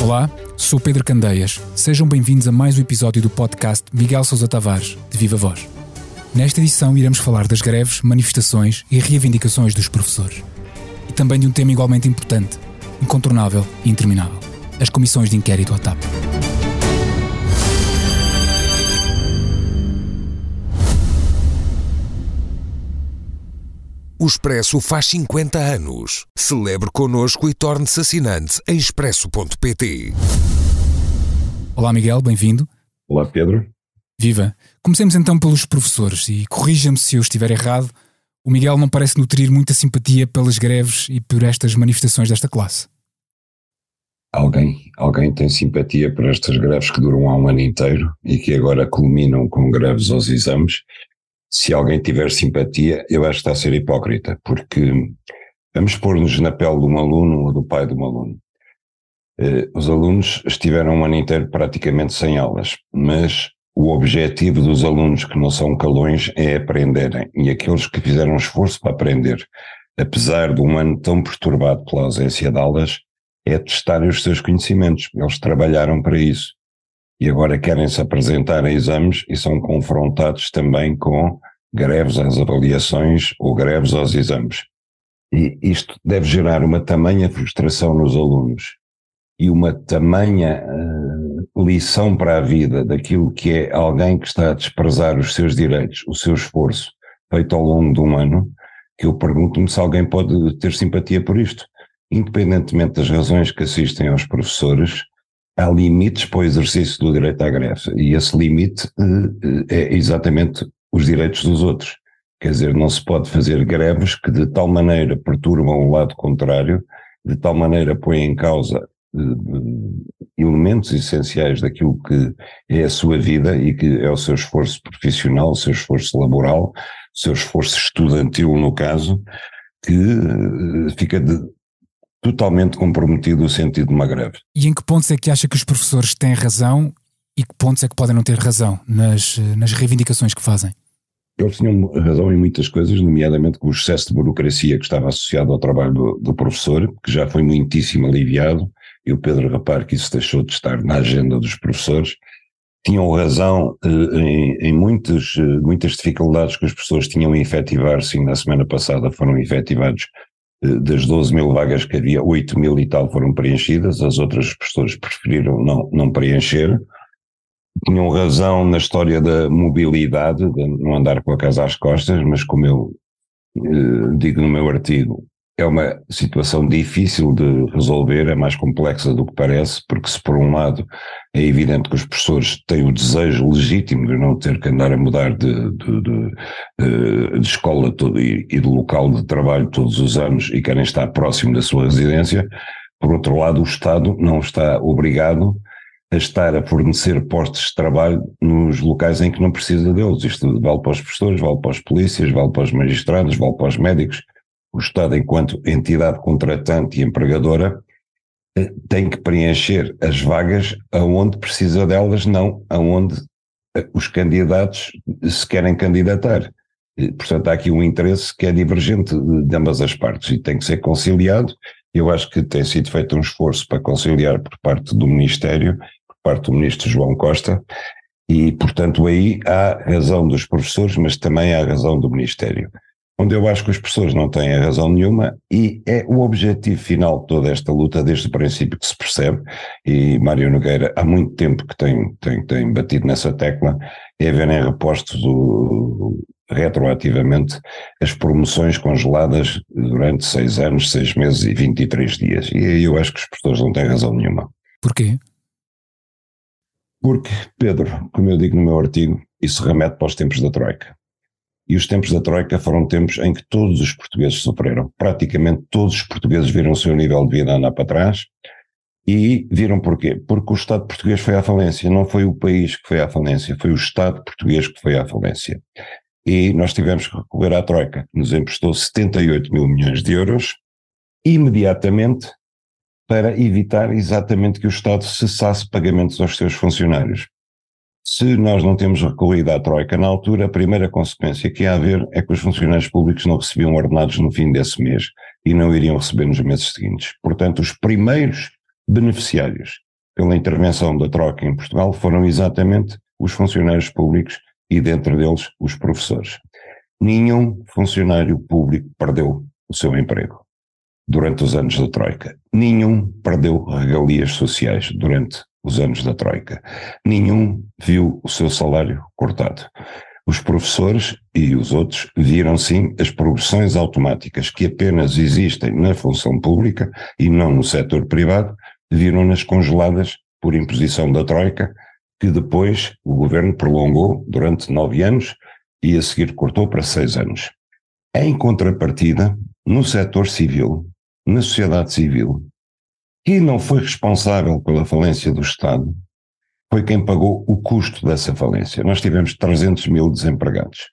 Olá, sou Pedro Candeias. Sejam bem-vindos a mais um episódio do podcast Miguel Sousa Tavares, de Viva Voz. Nesta edição iremos falar das greves, manifestações e reivindicações dos professores. E também de um tema igualmente importante, incontornável e interminável: as comissões de inquérito à TAP. O Expresso faz 50 anos. Celebre connosco e torne-se assinante em expresso.pt. Olá, Miguel, bem-vindo. Olá, Pedro. Viva! Comecemos então pelos professores e corrija-me se eu estiver errado. O Miguel não parece nutrir muita simpatia pelas greves e por estas manifestações desta classe. Alguém, alguém tem simpatia por estas greves que duram há um ano inteiro e que agora culminam com greves aos exames se alguém tiver simpatia, eu acho que está a ser hipócrita, porque vamos pôr-nos na pele de um aluno ou do pai de um aluno. Eh, os alunos estiveram um ano inteiro praticamente sem aulas, mas o objetivo dos alunos que não são calões é aprenderem, e aqueles que fizeram esforço para aprender, apesar de um ano tão perturbado pela ausência de aulas, é testarem os seus conhecimentos. Eles trabalharam para isso e agora querem se apresentar a exames e são confrontados também com greves às avaliações ou greves aos exames. E isto deve gerar uma tamanha frustração nos alunos e uma tamanha uh, lição para a vida daquilo que é alguém que está a desprezar os seus direitos, o seu esforço feito ao longo de um ano, que eu pergunto-me se alguém pode ter simpatia por isto. Independentemente das razões que assistem aos professores, há limites para o exercício do direito à greve e esse limite uh, é exatamente os direitos dos outros. Quer dizer, não se pode fazer greves que de tal maneira perturbam o lado contrário, de tal maneira põem em causa uh, elementos essenciais daquilo que é a sua vida e que é o seu esforço profissional, o seu esforço laboral, o seu esforço estudantil, no caso, que fica de, totalmente comprometido o sentido de uma greve. E em que pontos é que acha que os professores têm razão e que pontos é que podem não ter razão nas, nas reivindicações que fazem? Eles tinham razão em muitas coisas, nomeadamente com o excesso de burocracia que estava associado ao trabalho do, do professor, que já foi muitíssimo aliviado, e o Pedro Rapar que isso deixou de estar na agenda dos professores. Tinham razão eh, em, em muitas, eh, muitas dificuldades que as pessoas tinham em efetivar-se, na semana passada foram efetivados das 12 mil vagas que havia, 8 mil e tal foram preenchidas, as outras pessoas preferiram não, não preencher. Tinham razão na história da mobilidade, de não andar com a casa às costas, mas como eu eh, digo no meu artigo, é uma situação difícil de resolver, é mais complexa do que parece, porque se por um lado é evidente que os professores têm o desejo legítimo de não ter que andar a mudar de, de, de, eh, de escola todo, e, de local de trabalho todos os anos e querem estar próximo da sua residência, por outro lado o Estado não está obrigado a estar a fornecer postos de trabalho nos locais em que não precisa deles. Isto vale para os professores, vale para os polícias, vale para os magistrados, vale para os médicos, o Estado, enquanto entidade contratante e empregadora, eh, tem que preencher as vagas aonde precisa delas, não aonde eh, os candidatos se querem candidatar. Portanto, há aqui um interesse que é divergente de ambas as partes e tem que ser conciliado. Eu acho que tem sido feito um esforço para conciliar por parte do Ministério, por parte do Ministro João Costa, e, portanto, aí há razão dos professores, mas também há razão do Ministério onde eu acho que as pessoas não têm razão nenhuma e é o objetivo final de toda esta luta desde o princípio que se percebe e Mário Nogueira há muito tempo que tem, tem, tem batido nessa tecla é verem repostos do, retroativamente as promoções congeladas durante seis anos, seis meses e 23 dias e aí eu acho que as pessoas não têm razão nenhuma. Porquê? Porque, Pedro, como eu digo no meu artigo, isso remete para os tempos da Troika. E os tempos da Troika foram tempos em que todos os portugueses sofreram. Praticamente todos os portugueses viram o seu nível de vida andar para trás. E viram porquê? Porque o Estado português foi à falência. Não foi o país que foi à falência, foi o Estado português que foi à falência. E nós tivemos que recorrer à Troika, que nos emprestou 78 mil milhões de euros, imediatamente para evitar exatamente que o Estado cessasse pagamentos aos seus funcionários. Se nós não temos recorrido à Troika na altura, a primeira consequência que ia haver é que os funcionários públicos não recebiam ordenados no fim desse mês e não iriam receber nos meses seguintes. Portanto, os primeiros beneficiários pela intervenção da Troika em Portugal foram exatamente os funcionários públicos e, dentre deles, os professores. Nenhum funcionário público perdeu o seu emprego durante os anos da Troika. Nenhum perdeu regalias sociais durante os anos da Troika. Nenhum viu o seu salário cortado. Os professores e os outros viram sim as progressões automáticas que apenas existem na função pública e não no setor privado, viram-nas congeladas por imposição da Troika, que depois o governo prolongou durante nove anos e a seguir cortou para seis anos. Em contrapartida, no setor civil, na sociedade civil, quem não foi responsável pela falência do Estado foi quem pagou o custo dessa falência. Nós tivemos 300 mil desempregados.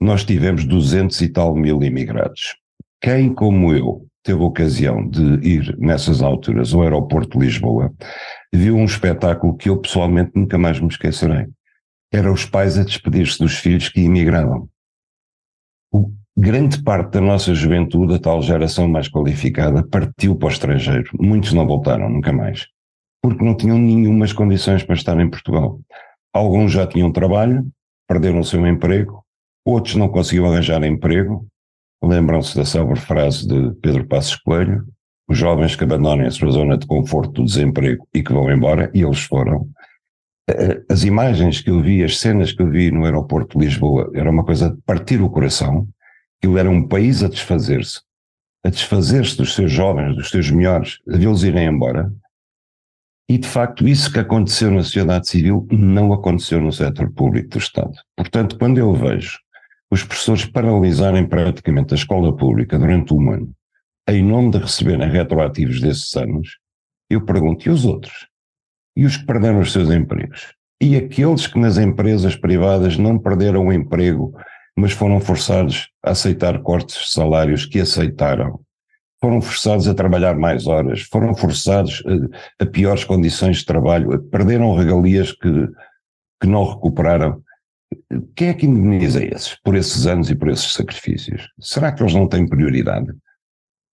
Nós tivemos 200 e tal mil imigrados. Quem, como eu, teve a ocasião de ir nessas alturas ao aeroporto de Lisboa, viu um espetáculo que eu pessoalmente nunca mais me esquecerei. Era os pais a despedir-se dos filhos que imigravam. O, grande parte da nossa juventude, a tal geração mais qualificada, partiu para o estrangeiro. Muitos não voltaram, nunca mais. Porque não tinham nenhumas condições para estar em Portugal. Alguns já tinham trabalho, perderam o seu emprego, outros não conseguiam arranjar emprego. Lembram-se da célebre frase de Pedro Passos Coelho: os jovens que abandonem a sua zona de conforto do desemprego e que vão embora, e eles foram. Eh, as imagens que eu vi, as cenas que eu vi no aeroporto de Lisboa, era uma coisa de partir o coração. Aquilo era um país a desfazer-se, a desfazer-se dos seus jovens, dos seus melhores, a vê-los irem embora. E, de facto, isso que aconteceu na sociedade civil não aconteceu no setor público do Estado. Portanto, quando eu vejo os professores paralisarem praticamente a escola pública durante um ano, em nome de receberem retroativos desses anos, eu pergunto, e os outros? E os que perderam os seus empregos? E aqueles que nas empresas privadas não perderam o emprego mas foram forçados a aceitar cortes de salários que aceitaram. Foram forçados a trabalhar mais horas, foram forçados a, a piores condições de trabalho, perderam regalias que, que não recuperaram. Quem é que indemniza esses por esses anos e por esses sacrifícios? Será que eles não têm prioridade?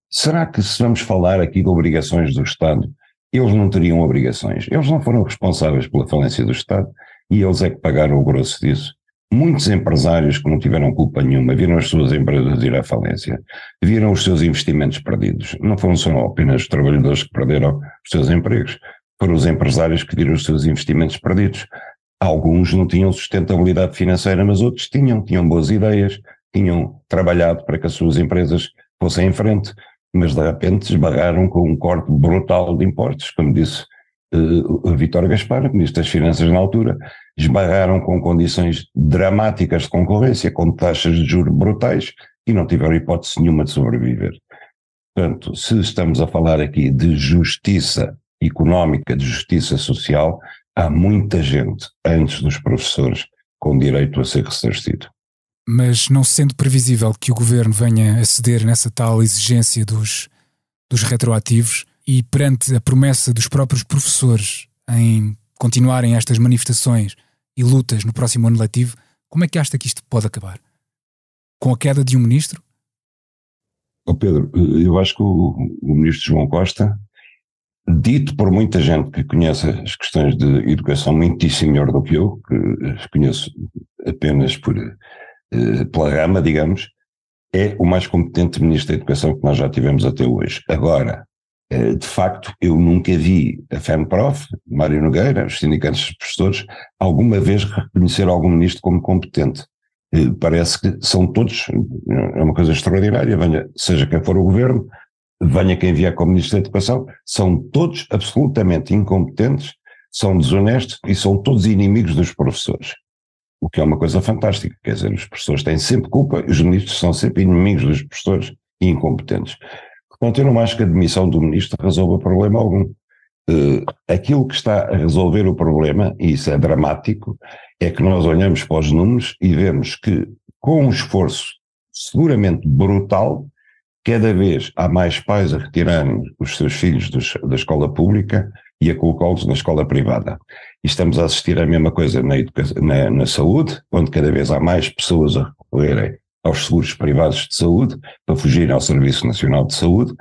Será que se vamos falar aqui de obrigações do Estado, eles não teriam obrigações? Eles não foram responsáveis pela falência do Estado e eles é que pagaram o grosso disso. Muitos empresários que não tiveram culpa nenhuma viram as suas empresas ir à falência, viram os seus investimentos perdidos. Não foram só apenas os trabalhadores que perderam os seus empregos, foram os empresários que viram os seus investimentos perdidos. Alguns não tinham sustentabilidade financeira, mas outros tinham, tinham boas ideias, tinham trabalhado para que as suas empresas fossem em frente, mas de repente esbarraram com um corte brutal de impostos, como disse uh, Vítor Gaspar, Ministro das Finanças na altura, esbarraram com condições dramáticas de concorrência, com taxas de juros brutais e não tiveram hipótese nenhuma de sobreviver. Portanto, se estamos a falar aqui de justiça económica, de justiça social, há muita gente antes dos professores com direito a ser ressarcido. Mas não sendo previsível que o governo venha a ceder nessa tal exigência dos, dos retroativos, e perante a promessa dos próprios professores em continuarem estas manifestações e lutas no próximo ano letivo, como é que acha que isto pode acabar? Com a queda de um ministro? Oh Pedro, eu acho que o, o ministro João Costa, dito por muita gente que conhece as questões de educação muitíssimo melhor do que eu, que conheço apenas por, eh, pela rama, digamos, é o mais competente ministro da Educação que nós já tivemos até hoje. Agora, de facto, eu nunca vi a FEMPROF, Mário Nogueira, os sindicatos de professores, alguma vez reconhecer algum ministro como competente. Eh, parece que são todos, é uma coisa extraordinária, venha, seja quem for o governo, venha quem vier como ministro da Educação, são todos absolutamente incompetentes, são desonestos e são todos inimigos dos professores. O que é uma coisa fantástica, quer dizer, os professores têm sempre culpa os ministros são sempre inimigos dos professores e incompetentes. Portanto, eu não acho que a demissão do ministro resolva problema algum. Uh, aquilo que está a resolver o problema, e isso é dramático, é que nós olhamos para os números e vemos que, com um esforço seguramente brutal, cada vez há mais pais a retirarem os seus filhos dos, da escola pública e a colocá-los na escola privada. E estamos a assistir à mesma coisa na, na, na saúde, onde cada vez há mais pessoas a recorrerem aos seguros privados de saúde para fugirem ao Serviço Nacional de Saúde,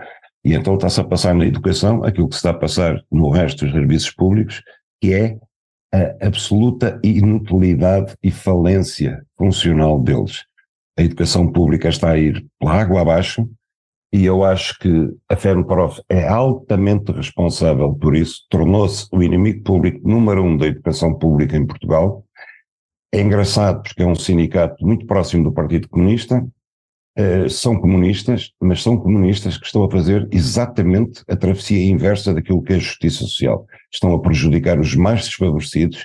e então está-se a passar na educação aquilo que se está a passar no resto dos serviços públicos, que é a absoluta inutilidade e falência funcional deles. A educação pública está a ir pela água abaixo, e eu acho que a FEMPROF é altamente responsável por isso, tornou-se o inimigo público número um da educação pública em Portugal. É engraçado porque é um sindicato muito próximo do Partido Comunista, uh, são comunistas, mas são comunistas que estão a fazer exatamente a travessia inversa daquilo que é a justiça social. Estão a prejudicar os mais desfavorecidos,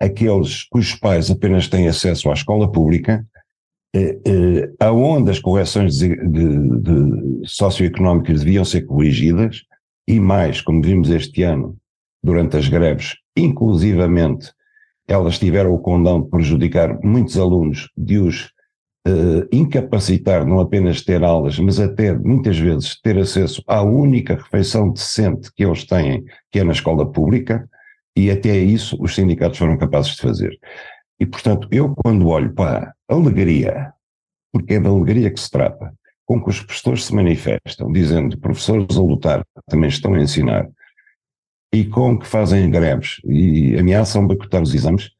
aqueles cujos pais apenas têm acesso à escola pública, eh, eh, aonde as correções de, de, de socioeconómicas deviam ser corrigidas, e mais, como vimos este ano, durante as greves, inclusivamente, elas tiveram o condão de prejudicar muitos alunos, de os uh, incapacitar não apenas ter aulas, mas até muitas vezes ter acesso à única refeição decente que eles têm, que é na escola pública, e até isso os sindicatos foram capazes de fazer. E, portanto, eu quando olho para a alegria, porque é da alegria que se trata, com que os professores se manifestam, dizendo professores a lutar também estão a ensinar, e com que fazem greves e ameaçam boicotar os exames,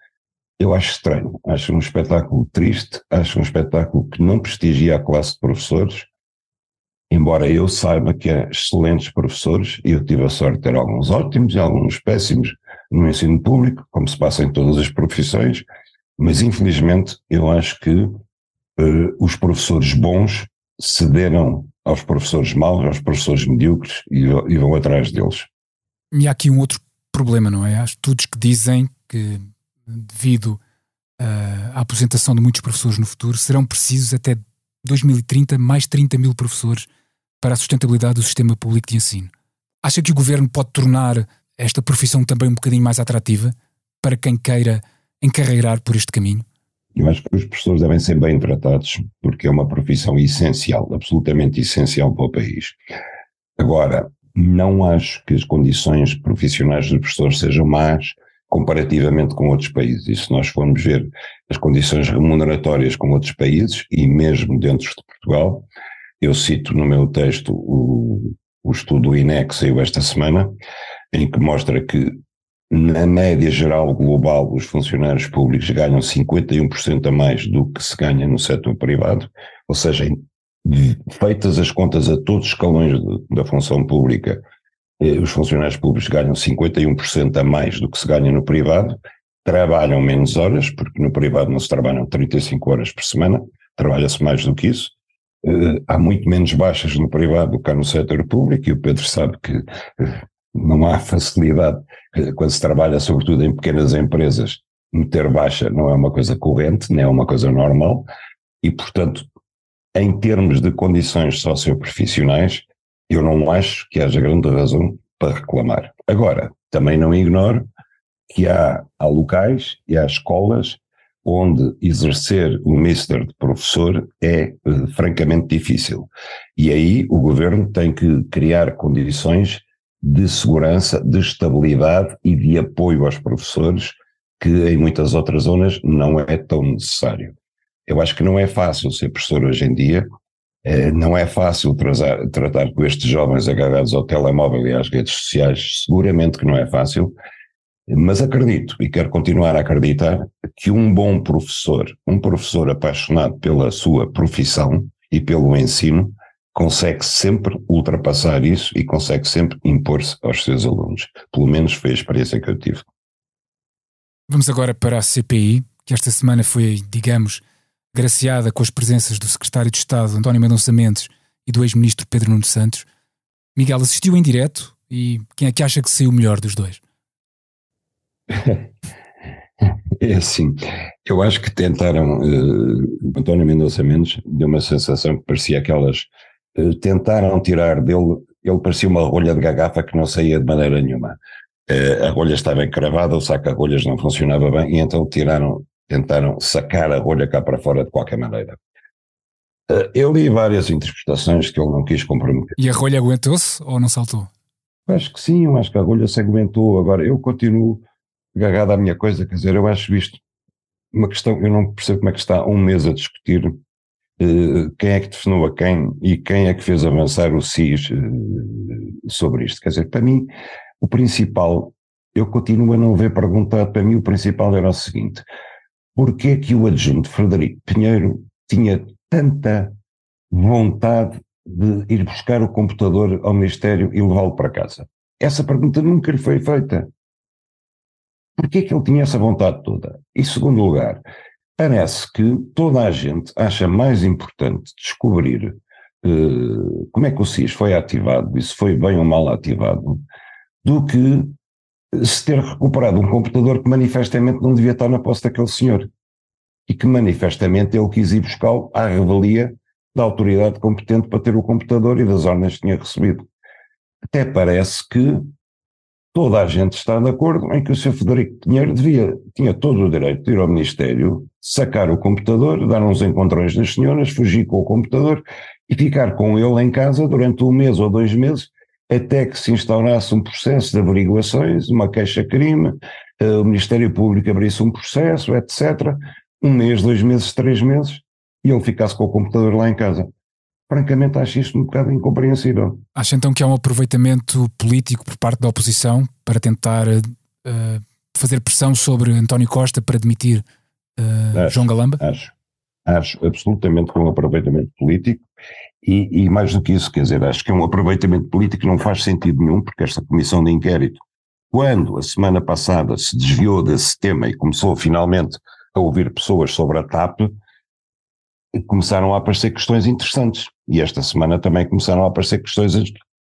eu acho estranho. Acho um espetáculo triste, acho um espetáculo que não prestigia a classe de professores, embora eu saiba que há excelentes professores, e eu tive a sorte de ter alguns ótimos e alguns péssimos no ensino público, como se passa em todas as profissões, mas infelizmente eu acho que uh, os professores bons cederam aos professores maus, aos professores medíocres e, e vão atrás deles. E há aqui um outro problema, não é? Há estudos que dizem que, devido uh, à aposentação de muitos professores no futuro, serão precisos até 2030 mais 30 mil professores para a sustentabilidade do sistema público de ensino. Acha que o governo pode tornar esta profissão também um bocadinho mais atrativa para quem queira encarreirar por este caminho? Eu acho que os professores devem ser bem tratados, porque é uma profissão essencial, absolutamente essencial para o país. Agora, não acho que as condições profissionais dos professores sejam más comparativamente com outros países. E se nós formos ver as condições remuneratórias com outros países, e mesmo dentro de Portugal, eu cito no meu texto o, o estudo do INE que saiu esta semana, em que mostra que na média geral global, os funcionários públicos ganham 51% a mais do que se ganha no setor privado, ou seja, feitas as contas a todos os escalões da função pública, eh, os funcionários públicos ganham 51% a mais do que se ganha no privado, trabalham menos horas, porque no privado não se trabalham 35 horas por semana, trabalha-se mais do que isso, eh, há muito menos baixas no privado do que há no setor público, e o Pedro sabe que eh, não há facilidade, quando se trabalha sobretudo em pequenas empresas, meter baixa não é uma coisa corrente, nem é uma coisa normal, e portanto, em termos de condições socioprofissionais, eu não acho que haja grande razão para reclamar. Agora, também não ignoro que há, há locais e há escolas onde exercer o mister de professor é uh, francamente difícil. E aí o governo tem que criar condições de segurança, de estabilidade e de apoio aos professores, que em muitas outras zonas não é tão necessário. Eu acho que não é fácil ser professor hoje em dia, eh, não é fácil tratar, tratar com estes jovens agarrados ao telemóvel e às redes sociais, seguramente que não é fácil, mas acredito e quero continuar a acreditar que um bom professor, um professor apaixonado pela sua profissão e pelo ensino, consegue sempre ultrapassar isso e consegue sempre impor-se aos seus alunos. Pelo menos foi a experiência que eu tive. Vamos agora para a CPI, que esta semana foi, digamos, graciada com as presenças do secretário de Estado António Mendonça Mendes e do ex-ministro Pedro Nuno Santos. Miguel assistiu em direto e quem é que acha que saiu melhor dos dois? É assim, eu acho que tentaram, uh, António Mendonça Mendes deu uma sensação que parecia aquelas eh, tentaram tirar dele, ele parecia uma rolha de garrafa que não saía de maneira nenhuma. Uh, a rolha estava encravada, o saco de rolhas não funcionava bem, e então tiraram, tentaram sacar a rolha cá para fora de qualquer maneira. Uh, eu li várias interpretações que ele não quis comprometer. E a rolha aguentou-se ou não saltou? Acho que sim, eu acho que a rolha se aguentou. Agora, eu continuo agarrado à minha coisa, quer dizer, eu acho isto uma questão, eu não percebo como é que está um mês a discutir uh, quem é que definiu a quem e quem é que fez avançar o SIS uh, sobre isto. Quer dizer, para mim, o principal, eu continuo a não ver perguntado, para mim o principal era o seguinte, porquê é que o adjunto Frederico Pinheiro tinha tanta vontade de ir buscar o computador ao Ministério e levá-lo para casa? Essa pergunta nunca lhe foi feita. Porquê que ele tinha essa vontade toda? Em segundo lugar, parece que toda a gente acha mais importante descobrir uh, como é que o SIS foi ativado e se foi bem ou mal ativado, do que se ter recuperado um computador que manifestamente não devia estar na posse daquele senhor e que manifestamente ele quis ir buscá-lo à revelia da autoridade competente para ter o computador e das ordens que tinha recebido. Até parece que toda a gente está de acordo em que o Sr. Federico Pinheiro devia, tinha todo o direito de ir ao Ministério, sacar o computador, dar uns encontrões das senhoras, fugir com o computador e ficar com ele em casa durante um mês ou dois meses, até que se instaurasse um processo de averiguações, uma queixa-crime, eh, o Ministério Público abrisse um processo, etc. Um mês, dois meses, três meses, e ele ficasse com o computador lá em casa francamente acho isto um bocado incompreensível. Acha então que há um aproveitamento político por parte da oposição para tentar uh, fazer pressão sobre António Costa para demitir uh, acho, João Galamba? Acho, acho absolutamente que é um aproveitamento político e, e, mais do que isso, quer dizer, acho que é um aproveitamento político não faz sentido nenhum, porque esta comissão de inquérito, quando a semana passada se desviou desse tema e começou finalmente a ouvir pessoas sobre a TAP, começaram a aparecer questões interessantes. E esta semana também começaram a aparecer questões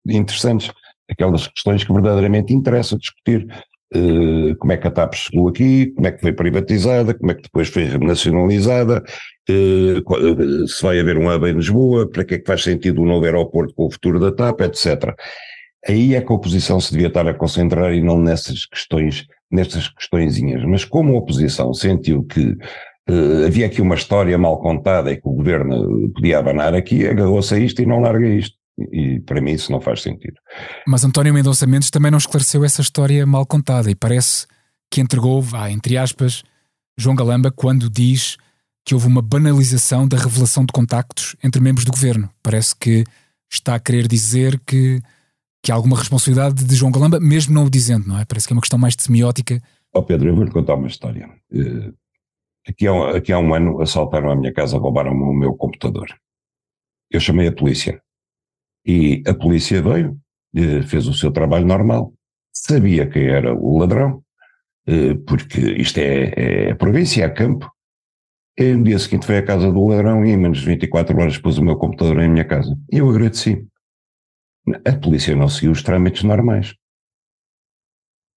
interessantes, aquelas questões que verdadeiramente interessam discutir. Uh, como é que a TAP chegou aqui, como é que foi privatizada, como é que depois foi renacionalizada, uh, se vai haver um hub em Lisboa, para que é que faz sentido um novo aeroporto com o futuro da TAP, etc. Aí é que a oposição se devia estar a concentrar e não nessas questões, nessas questõezinhas. Mas como a oposição sentiu que Uh, havia aqui uma história mal contada e que o governo podia abanar aqui, agarrou-se a isto e não larga isto. E, e para mim isso não faz sentido. Mas António Mendonça Mendes também não esclareceu essa história mal contada e parece que entregou, vá, entre aspas, João Galamba quando diz que houve uma banalização da revelação de contactos entre membros do governo. Parece que está a querer dizer que, que há alguma responsabilidade de João Galamba, mesmo não o dizendo, não é? Parece que é uma questão mais de semiótica. Ó oh Pedro, eu vou-lhe contar uma história. Uh, Aqui há, aqui há um ano assaltaram a minha casa, roubaram o meu computador. Eu chamei a polícia. E a polícia veio, eh, fez o seu trabalho normal, sabia quem era o ladrão, eh, porque isto é, é província, é campo. E no dia seguinte foi à casa do ladrão e em menos de 24 horas pôs o meu computador em minha casa. E eu agradeci. A polícia não seguiu os trâmites normais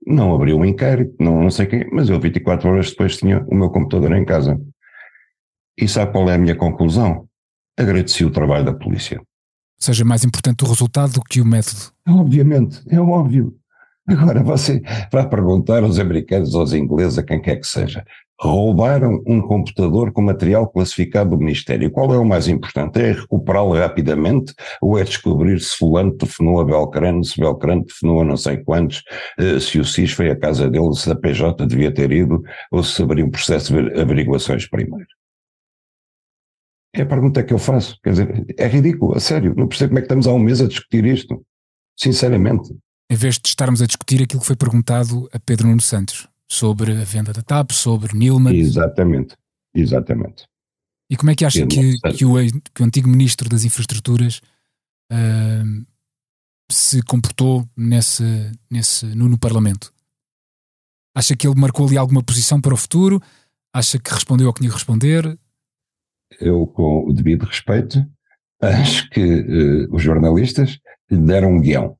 não abriu um inquérito, não, não sei quem, mas eu 24 horas depois tinha o meu computador em casa. E sabe qual é a minha conclusão? Agradeci o trabalho da polícia. Seja mais importante o resultado do que o método. Obviamente, é óbvio. Agora você vai perguntar aos americanos aos ingleses, a quem quer que seja, roubaram um computador com material classificado do Ministério. Qual é o mais importante? É recuperá-lo rapidamente ou é descobrir se fulano telefonou a Belcrano, se Belcrano telefonou a não sei quantos, eh, se o SIS foi à casa dele, se a PJ devia ter ido ou se abriu um processo de averiguações primeiro? É a pergunta que eu faço. Quer dizer, é ridículo, a sério. Não percebo como é que estamos há um mês a discutir isto. Sinceramente. Em vez de estarmos a discutir aquilo que foi perguntado a Pedro Nuno Santos sobre a venda da TAP, sobre Nilman. Exatamente, exatamente. E como é que acha que, que, o, que, o, antigo ministro das Infraestruturas uh, se comportou nesse, nesse, no, no, Parlamento? Acha que ele marcou ali alguma posição para o futuro? Acha que respondeu ao que tinha que responder? Eu, com o devido respeito, acho que uh, os jornalistas lhe deram um guião.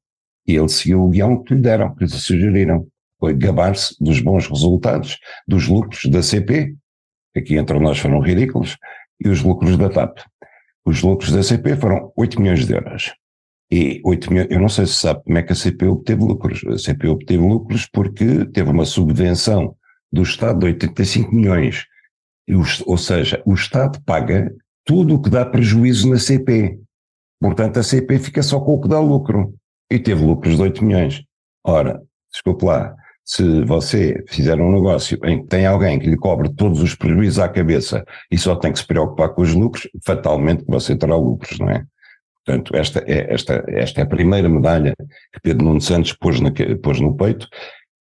E ele seguiu o guião que lhe deram, que lhe sugeriram foi gabar-se dos bons resultados, dos lucros da CP, aqui entre nós foram ridículos, e os lucros da TAP. Os lucros da CP foram 8 milhões de euros. E 8 milhões, eu não sei se sabe como é que a CP obteve lucros. A CP obteve lucros porque teve uma subvenção do Estado de 85 milhões. Ou seja, o Estado paga tudo o que dá prejuízo na CP. Portanto, a CP fica só com o que dá lucro. E teve lucros de 8 milhões. Ora, desculpe lá, se você fizer um negócio em que tem alguém que lhe cobre todos os prejuízos à cabeça e só tem que se preocupar com os lucros, fatalmente você terá lucros, não é? Portanto, esta é, esta, esta é a primeira medalha que Pedro Nuno Santos pôs, na, pôs no peito,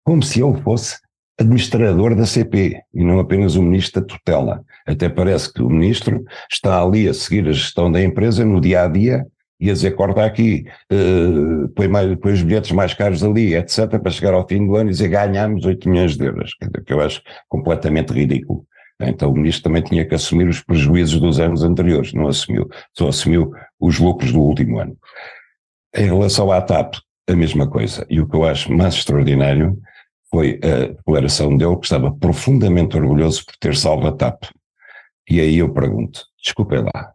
como se ele fosse administrador da CP e não apenas o ministro da tutela. Até parece que o ministro está ali a seguir a gestão da empresa no dia a dia e a dizer corta aqui, uh, põe, mais, põe os bilhetes mais caros ali, etc., para chegar ao fim do ano e dizer ganhamos 8 milhões de euros, que eu acho completamente ridículo. Então o ministro também tinha que assumir os prejuízos dos anos anteriores, não assumiu, só assumiu os lucros do último ano. Em relação à TAP, a mesma coisa. E o que eu acho mais extraordinário foi a declaração dele que estava profundamente orgulhoso por ter salvo a TAP. E aí eu pergunto, desculpem lá,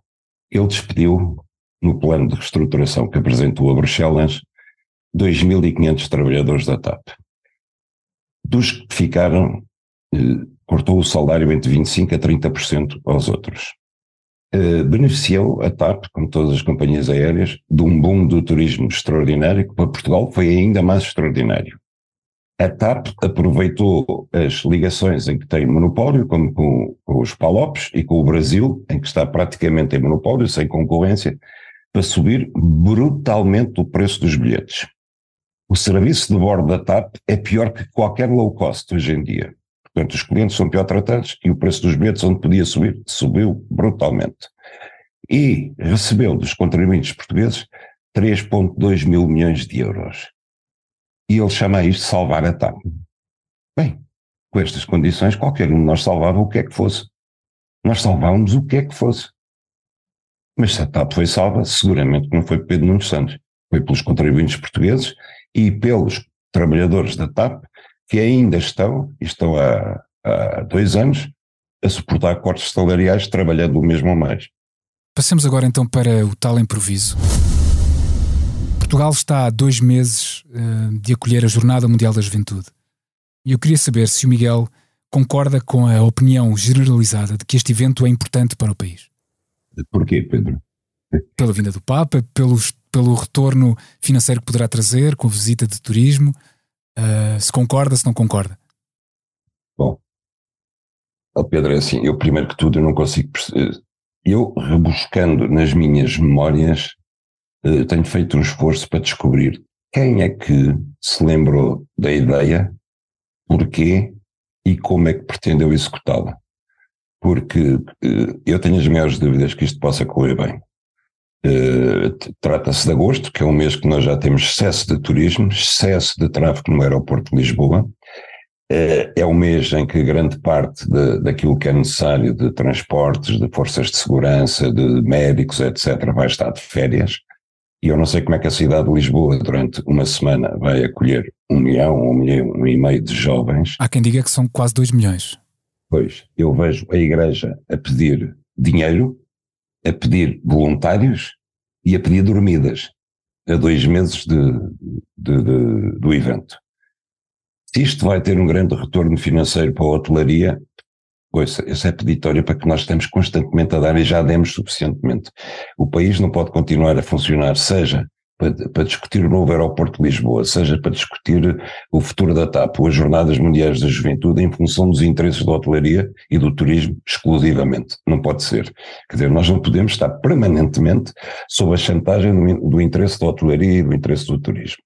ele despediu no plano de reestruturação que apresentou a Bruxelas 2.500 trabalhadores da TAP. Dos que ficaram, eh, cortou o salário entre 25% a 30% aos outros. Eh, beneficiou a TAP, como todas as companhias aéreas, de um boom do turismo extraordinário, que para Portugal foi ainda mais extraordinário. A TAP aproveitou as ligações em que tem monopólio, como com, com os Palopes e com o Brasil, em que está praticamente em monopólio, sem concorrência, para subir brutalmente o preço dos bilhetes. O serviço de bordo da TAP é pior que qualquer low cost hoje em dia. Portanto, os clientes são pior tratados e o preço dos bilhetes, onde podia subir, subiu brutalmente. E recebeu dos contribuintes portugueses 3,2 mil milhões de euros. E ele chama isto de salvar a TAP. Bem, com estas condições, qualquer um de nós salvava o que é que fosse. Nós salvávamos o que é que fosse. Mas se a TAP foi salva, seguramente não foi Pedro Nunes Santos, foi pelos contribuintes portugueses e pelos trabalhadores da TAP que ainda estão, estão há, há dois anos, a suportar cortes salariais trabalhando o mesmo ou mais. Passemos agora então para o tal improviso. Portugal está há dois meses uh, de acolher a Jornada Mundial da Juventude. E eu queria saber se o Miguel concorda com a opinião generalizada de que este evento é importante para o país. Porquê, Pedro? Pela vinda do Papa, pelos, pelo retorno financeiro que poderá trazer, com a visita de turismo. Uh, se concorda, se não concorda? Bom, Pedro, é assim, eu primeiro que tudo eu não consigo perceber. Eu, rebuscando nas minhas memórias, uh, tenho feito um esforço para descobrir quem é que se lembrou da ideia, porquê e como é que pretendeu executá-la porque uh, eu tenho as maiores dúvidas que isto possa correr bem. Uh, Trata-se de agosto, que é um mês que nós já temos excesso de turismo, excesso de tráfego no aeroporto de Lisboa. É um mês em que grande parte de, daquilo que é necessário de transportes, de forças de segurança, de médicos, etc., vai estar de férias. E eu não sei como é que a cidade de Lisboa, durante uma semana, vai acolher um milhão, um milhão e meio de jovens. Há quem diga que são quase dois milhões. Pois, eu vejo a Igreja a pedir dinheiro, a pedir voluntários e a pedir dormidas a dois meses de, de, de, do evento. Se isto vai ter um grande retorno financeiro para a hotelaria, esse é peditório para que nós estamos constantemente a dar e já demos suficientemente. O país não pode continuar a funcionar, seja para, para, discutir o novo aeroporto de Lisboa, seja para discutir o futuro da TAP ou as Jornadas Mundiais da Juventude em função dos interesses da hotelaria e do turismo exclusivamente. Não pode ser. Quer dizer, nós não podemos estar permanentemente sob a chantagem do, do interesse da hotelaria e do interesse do turismo.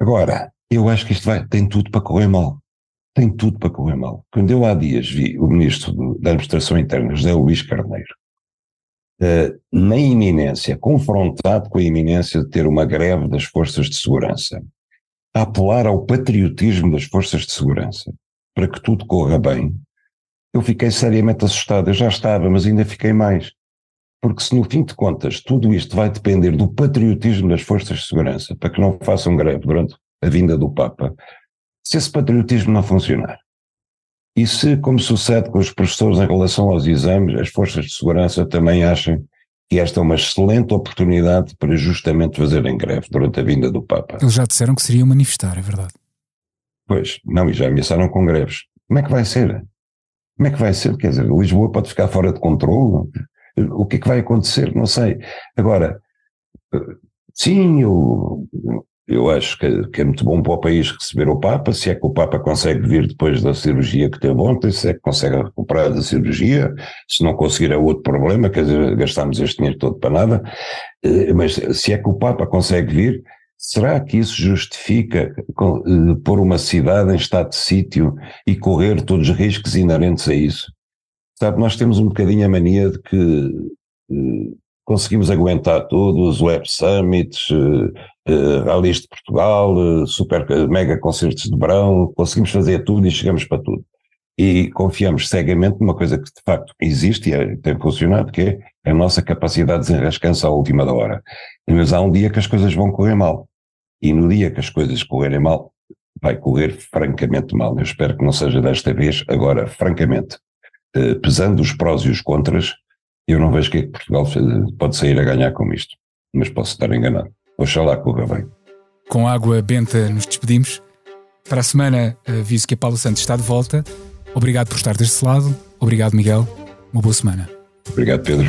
Agora, eu acho que isto vai, tem tudo para correr mal. Tem tudo para correr mal. Quando eu há dias vi o ministro do, da Administração Interna, José Luís Carneiro, uh, na iminência, confrontado com a iminência de ter uma greve das forças de segurança, a apelar ao patriotismo das forças de segurança para que tudo corra bem, eu fiquei seriamente assustado. Eu já estava, mas ainda fiquei mais. Porque se no fim de contas tudo isto vai depender do patriotismo das forças de segurança para que não façam greve durante a vinda do Papa, se esse patriotismo não funcionar, e se, como sucede com os professores em relação aos exames, as forças de segurança também acham que esta é uma excelente oportunidade para justamente fazerem greve durante a vinda do Papa. Eles já disseram que seriam manifestar, é verdade. Pois, não, e já ameaçaram com greves. Como é que vai ser? Como é que vai ser? Quer dizer, Lisboa pode ficar fora de controle? O que é que vai acontecer? Não sei. Agora, sim, eu, eu acho que, que, é muito bom para o país receber o Papa, se é que o Papa consegue vir depois da cirurgia que teve ontem, se é que consegue recuperar da cirurgia, se não conseguir é outro problema, quer dizer, gastamos este dinheiro todo para nada, eh, mas se é que o Papa consegue vir, será que isso justifica eh, pôr uma cidade em estado de sítio e correr todos os riscos inerentes a isso? Sabe, nós temos um bocadinho a mania de que eh, conseguimos aguentar tudo, os Web Summits, uh, rallies de Portugal, uh, super, mega concertos de verão, conseguimos fazer tudo e chegamos para tudo. E confiamos cegamente numa coisa que de facto existe e é, tem funcionado, que é a nossa capacidade de desenrascança à última da hora. Mas há um dia que as coisas vão correr mal. E no dia que as coisas correrem mal, vai correr francamente mal. Eu espero que não seja desta vez. Agora, francamente, pesando os prós e os contras, eu não vejo o que é que Portugal pode sair a ganhar com isto, mas posso estar enganado. Oxalá corra bem. Com água benta nos despedimos. Para a semana aviso que a Paulo Santos está de volta. Obrigado por estar deste lado. Obrigado, Miguel. Uma boa semana. Obrigado, Pedro.